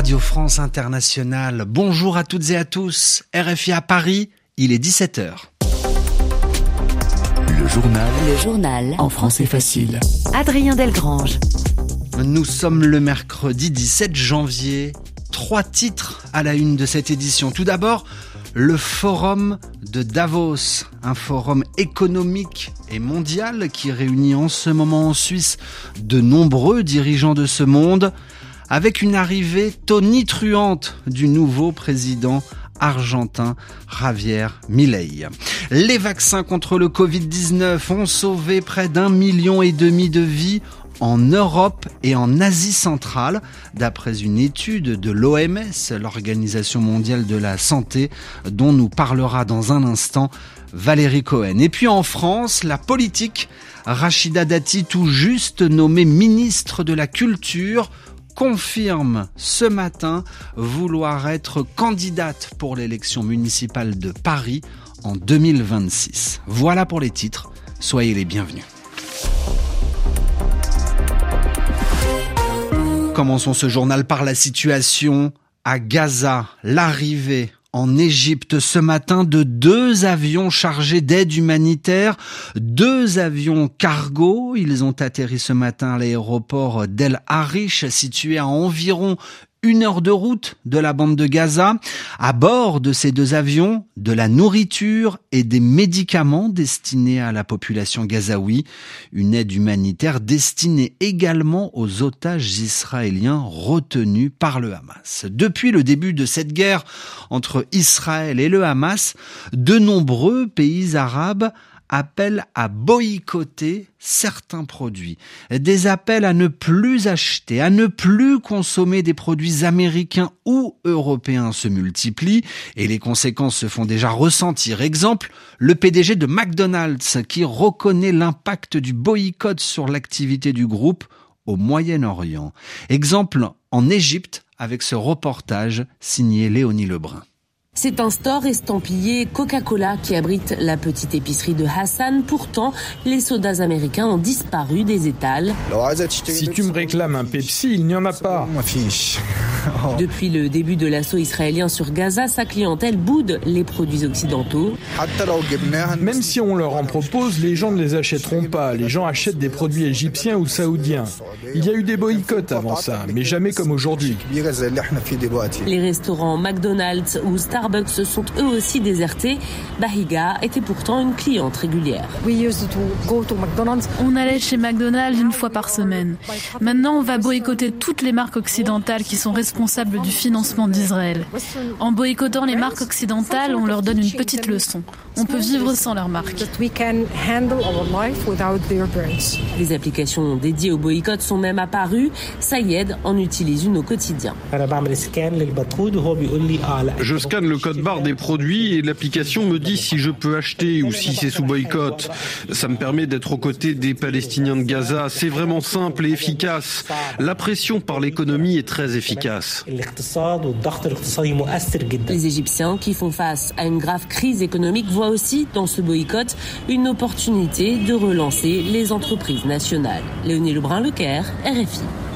Radio France Internationale. Bonjour à toutes et à tous. RFI à Paris, il est 17h. Le journal. Le journal. En français facile. Adrien Delgrange. Nous sommes le mercredi 17 janvier. Trois titres à la une de cette édition. Tout d'abord, le forum de Davos, un forum économique et mondial qui réunit en ce moment en Suisse de nombreux dirigeants de ce monde, avec une arrivée tonitruante du nouveau président argentin Javier Milei. Les vaccins contre le Covid-19 ont sauvé près d'un million et demi de vies en Europe et en Asie centrale, d'après une étude de l'OMS, l'Organisation mondiale de la santé, dont nous parlera dans un instant Valérie Cohen. Et puis en France, la politique, Rachida Dati, tout juste nommée ministre de la Culture, confirme ce matin vouloir être candidate pour l'élection municipale de Paris en 2026. Voilà pour les titres, soyez les bienvenus. Commençons ce journal par la situation à Gaza, l'arrivée en Égypte ce matin de deux avions chargés d'aide humanitaire, deux avions cargo. Ils ont atterri ce matin à l'aéroport d'El Arish, situé à environ une heure de route de la bande de Gaza. À bord de ces deux avions, de la nourriture et des médicaments destinés à la population gazaoui. Une aide humanitaire destinée également aux otages israéliens retenus par le Hamas. Depuis le début de cette guerre entre Israël et le Hamas, de nombreux pays arabes appellent à boycotter certains produits, des appels à ne plus acheter, à ne plus consommer des produits américains ou européens se multiplient et les conséquences se font déjà ressentir. Exemple, le PDG de McDonald's qui reconnaît l'impact du boycott sur l'activité du groupe au Moyen-Orient. Exemple en Égypte avec ce reportage signé Léonie Lebrun. C'est un store estampillé Coca-Cola qui abrite la petite épicerie de Hassan. Pourtant, les sodas américains ont disparu des étals. Si tu me réclames un Pepsi, il n'y en a pas. Depuis le début de l'assaut israélien sur Gaza, sa clientèle boude les produits occidentaux. Même si on leur en propose, les gens ne les achèteront pas. Les gens achètent des produits égyptiens ou saoudiens. Il y a eu des boycotts avant ça, mais jamais comme aujourd'hui. Les restaurants McDonald's ou Starbucks se sont eux aussi désertés. Bahiga était pourtant une cliente régulière. On allait chez McDonald's une fois par semaine. Maintenant, on va boycotter toutes les marques occidentales qui sont responsables du financement d'Israël. En boycottant les marques occidentales, on leur donne une petite leçon. On peut vivre sans leurs marques. Les applications dédiées au boycott sont même apparues. Sayed en utilise une au quotidien. Je scanne le code barre des produits et l'application me dit si je peux acheter ou si c'est sous boycott. Ça me permet d'être aux côtés des Palestiniens de Gaza. C'est vraiment simple et efficace. La pression par l'économie est très efficace. Les Égyptiens qui font face à une grave crise économique voient aussi dans ce boycott une opportunité de relancer les entreprises nationales. Léonie Lebrun-Lecaire, RFI.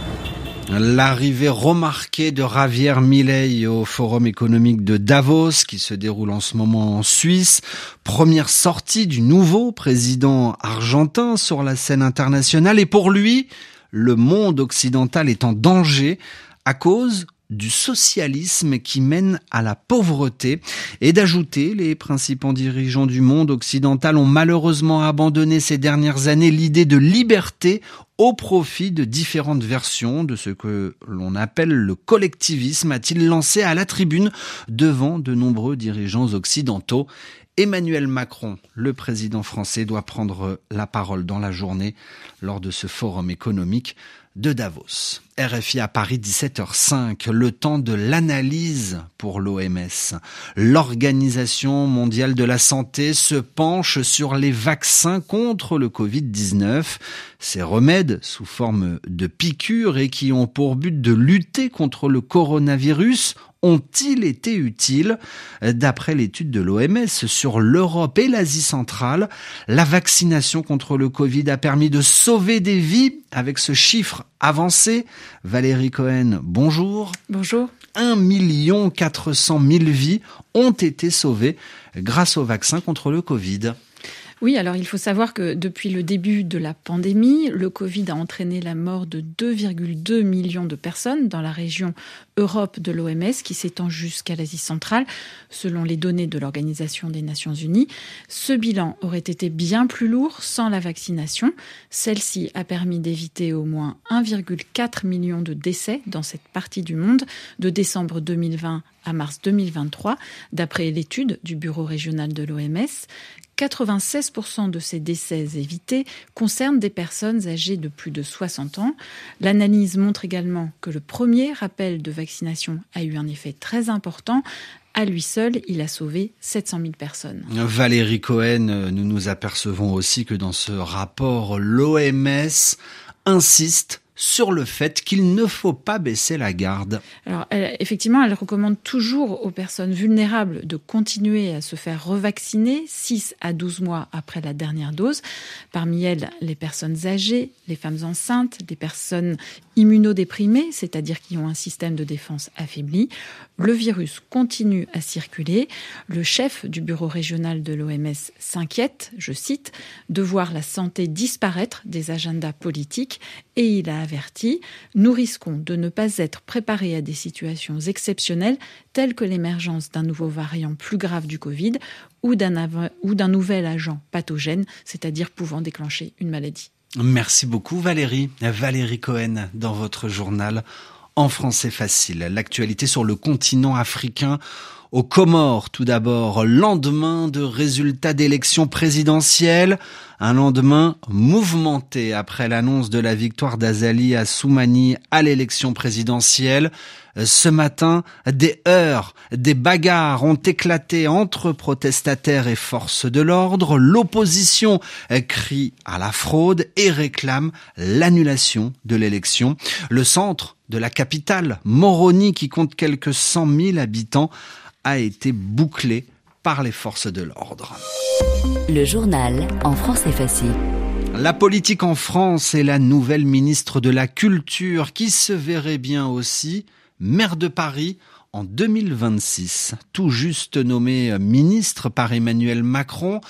L'arrivée remarquée de Javier Milei au Forum économique de Davos qui se déroule en ce moment en Suisse. Première sortie du nouveau président argentin sur la scène internationale et pour lui, le monde occidental est en danger à cause du socialisme qui mène à la pauvreté et d'ajouter les principaux dirigeants du monde occidental ont malheureusement abandonné ces dernières années l'idée de liberté au profit de différentes versions de ce que l'on appelle le collectivisme, a-t-il lancé à la tribune devant de nombreux dirigeants occidentaux. Emmanuel Macron, le président français, doit prendre la parole dans la journée lors de ce forum économique de Davos. RFI à Paris 17h05, le temps de l'analyse pour l'OMS. L'Organisation mondiale de la santé se penche sur les vaccins contre le Covid-19. Ces remèdes sous forme de piqûres et qui ont pour but de lutter contre le coronavirus ont-ils été utiles? D'après l'étude de l'OMS sur l'Europe et l'Asie centrale, la vaccination contre le Covid a permis de sauver des vies avec ce chiffre avancé. Valérie Cohen, bonjour. Bonjour. 1 400 000 vies ont été sauvées grâce au vaccin contre le Covid. Oui, alors il faut savoir que depuis le début de la pandémie, le Covid a entraîné la mort de 2,2 millions de personnes dans la région Europe de l'OMS qui s'étend jusqu'à l'Asie centrale, selon les données de l'Organisation des Nations Unies. Ce bilan aurait été bien plus lourd sans la vaccination. Celle-ci a permis d'éviter au moins 1,4 million de décès dans cette partie du monde de décembre 2020 à mars 2023, d'après l'étude du Bureau régional de l'OMS. 96% de ces décès évités concernent des personnes âgées de plus de 60 ans. L'analyse montre également que le premier rappel de vaccination a eu un effet très important. À lui seul, il a sauvé 700 000 personnes. Valérie Cohen, nous nous apercevons aussi que dans ce rapport, l'OMS insiste sur le fait qu'il ne faut pas baisser la garde. Effectivement, elle recommande toujours aux personnes vulnérables de continuer à se faire revacciner 6 à 12 mois après la dernière dose. Parmi elles, les personnes âgées, les femmes enceintes, les personnes immunodéprimées, c'est-à-dire qui ont un système de défense affaibli. Le virus continue à circuler. Le chef du bureau régional de l'OMS s'inquiète, je cite, de voir la santé disparaître des agendas politiques et il a averti, nous risquons de ne pas être préparés à des situations exceptionnelles telles que l'émergence d'un nouveau variant plus grave du Covid ou d'un nouvel agent pathogène, c'est-à-dire pouvant déclencher une maladie. Merci beaucoup Valérie. Valérie Cohen dans votre journal en français facile. L'actualité sur le continent africain aux Comores, tout d'abord, lendemain de résultats d'élections présidentielles, un lendemain mouvementé après l'annonce de la victoire d'Azali à Soumani à l'élection présidentielle. Ce matin, des heurts, des bagarres ont éclaté entre protestataires et forces de l'ordre. L'opposition crie à la fraude et réclame l'annulation de l'élection. Le centre de la capitale, Moroni, qui compte quelques cent mille habitants, a été bouclé par les forces de l'ordre. Le journal en France est facile. La politique en France et la nouvelle ministre de la Culture qui se verrait bien aussi maire de Paris en 2026. Tout juste nommée ministre par Emmanuel Macron,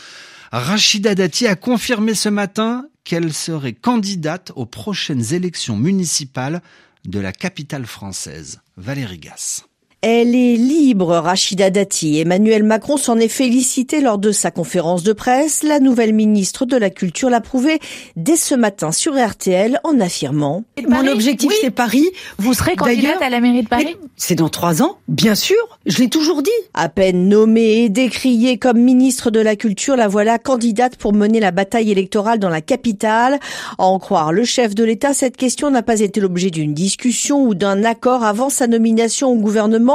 Rachida Dati a confirmé ce matin qu'elle serait candidate aux prochaines élections municipales de la capitale française. Valérie Gasse. Elle est libre, Rachida Dati. Emmanuel Macron s'en est félicité lors de sa conférence de presse. La nouvelle ministre de la Culture l'a prouvé dès ce matin sur RTL en affirmant Mon objectif, c'est Paris. Vous serez candidate à la mairie de Paris C'est dans trois ans, bien sûr. Je l'ai toujours dit. À peine nommée et décriée comme ministre de la Culture, la voilà candidate pour mener la bataille électorale dans la capitale. À en croire le chef de l'État, cette question n'a pas été l'objet d'une discussion ou d'un accord avant sa nomination au gouvernement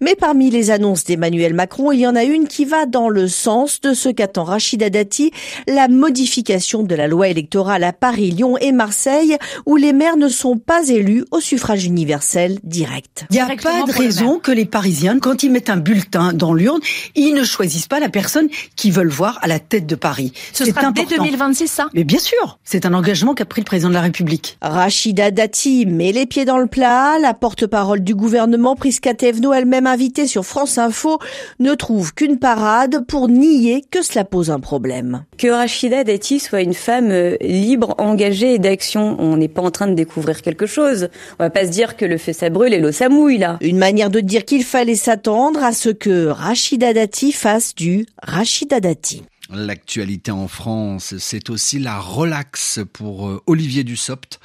mais parmi les annonces d'Emmanuel Macron, il y en a une qui va dans le sens de ce qu'attend Rachida Dati, la modification de la loi électorale à Paris, Lyon et Marseille, où les maires ne sont pas élus au suffrage universel direct. Il n'y a pas de raison que les Parisiens, quand ils mettent un bulletin dans l'urne, ils ne choisissent pas la personne qu'ils veulent voir à la tête de Paris. Ce sera dès 2026, ça Mais bien sûr, c'est un engagement qu'a pris le président de la République. Rachida Dati met les pieds dans le plat. La porte-parole du gouvernement, Prisca elle-même invitée sur France Info, ne trouve qu'une parade pour nier que cela pose un problème. Que Rachida Dati soit une femme euh, libre, engagée et d'action, on n'est pas en train de découvrir quelque chose. On va pas se dire que le feu ça brûle et l'eau ça mouille là. Une manière de dire qu'il fallait s'attendre à ce que Rachida Dati fasse du Rachida Dati. L'actualité en France, c'est aussi la relaxe pour euh, Olivier Dussopt.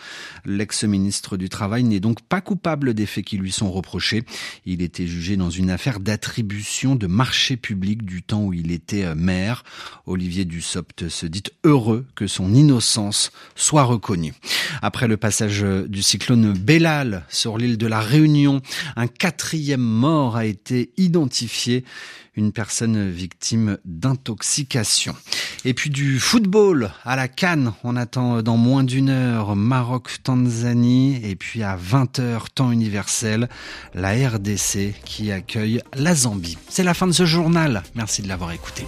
L'ex-ministre du Travail n'est donc pas coupable des faits qui lui sont reprochés. Il était jugé dans une affaire d'attribution de marché public du temps où il était euh, maire. Olivier Dussopt se dit heureux que son innocence soit reconnue. Après le passage du cyclone Bellal sur l'île de la Réunion, un quatrième mort a été identifié une personne victime d'intoxication. Et puis du football à la Cannes, on attend dans moins d'une heure Maroc-Tanzanie et puis à 20h temps universel, la RDC qui accueille la Zambie. C'est la fin de ce journal. Merci de l'avoir écouté.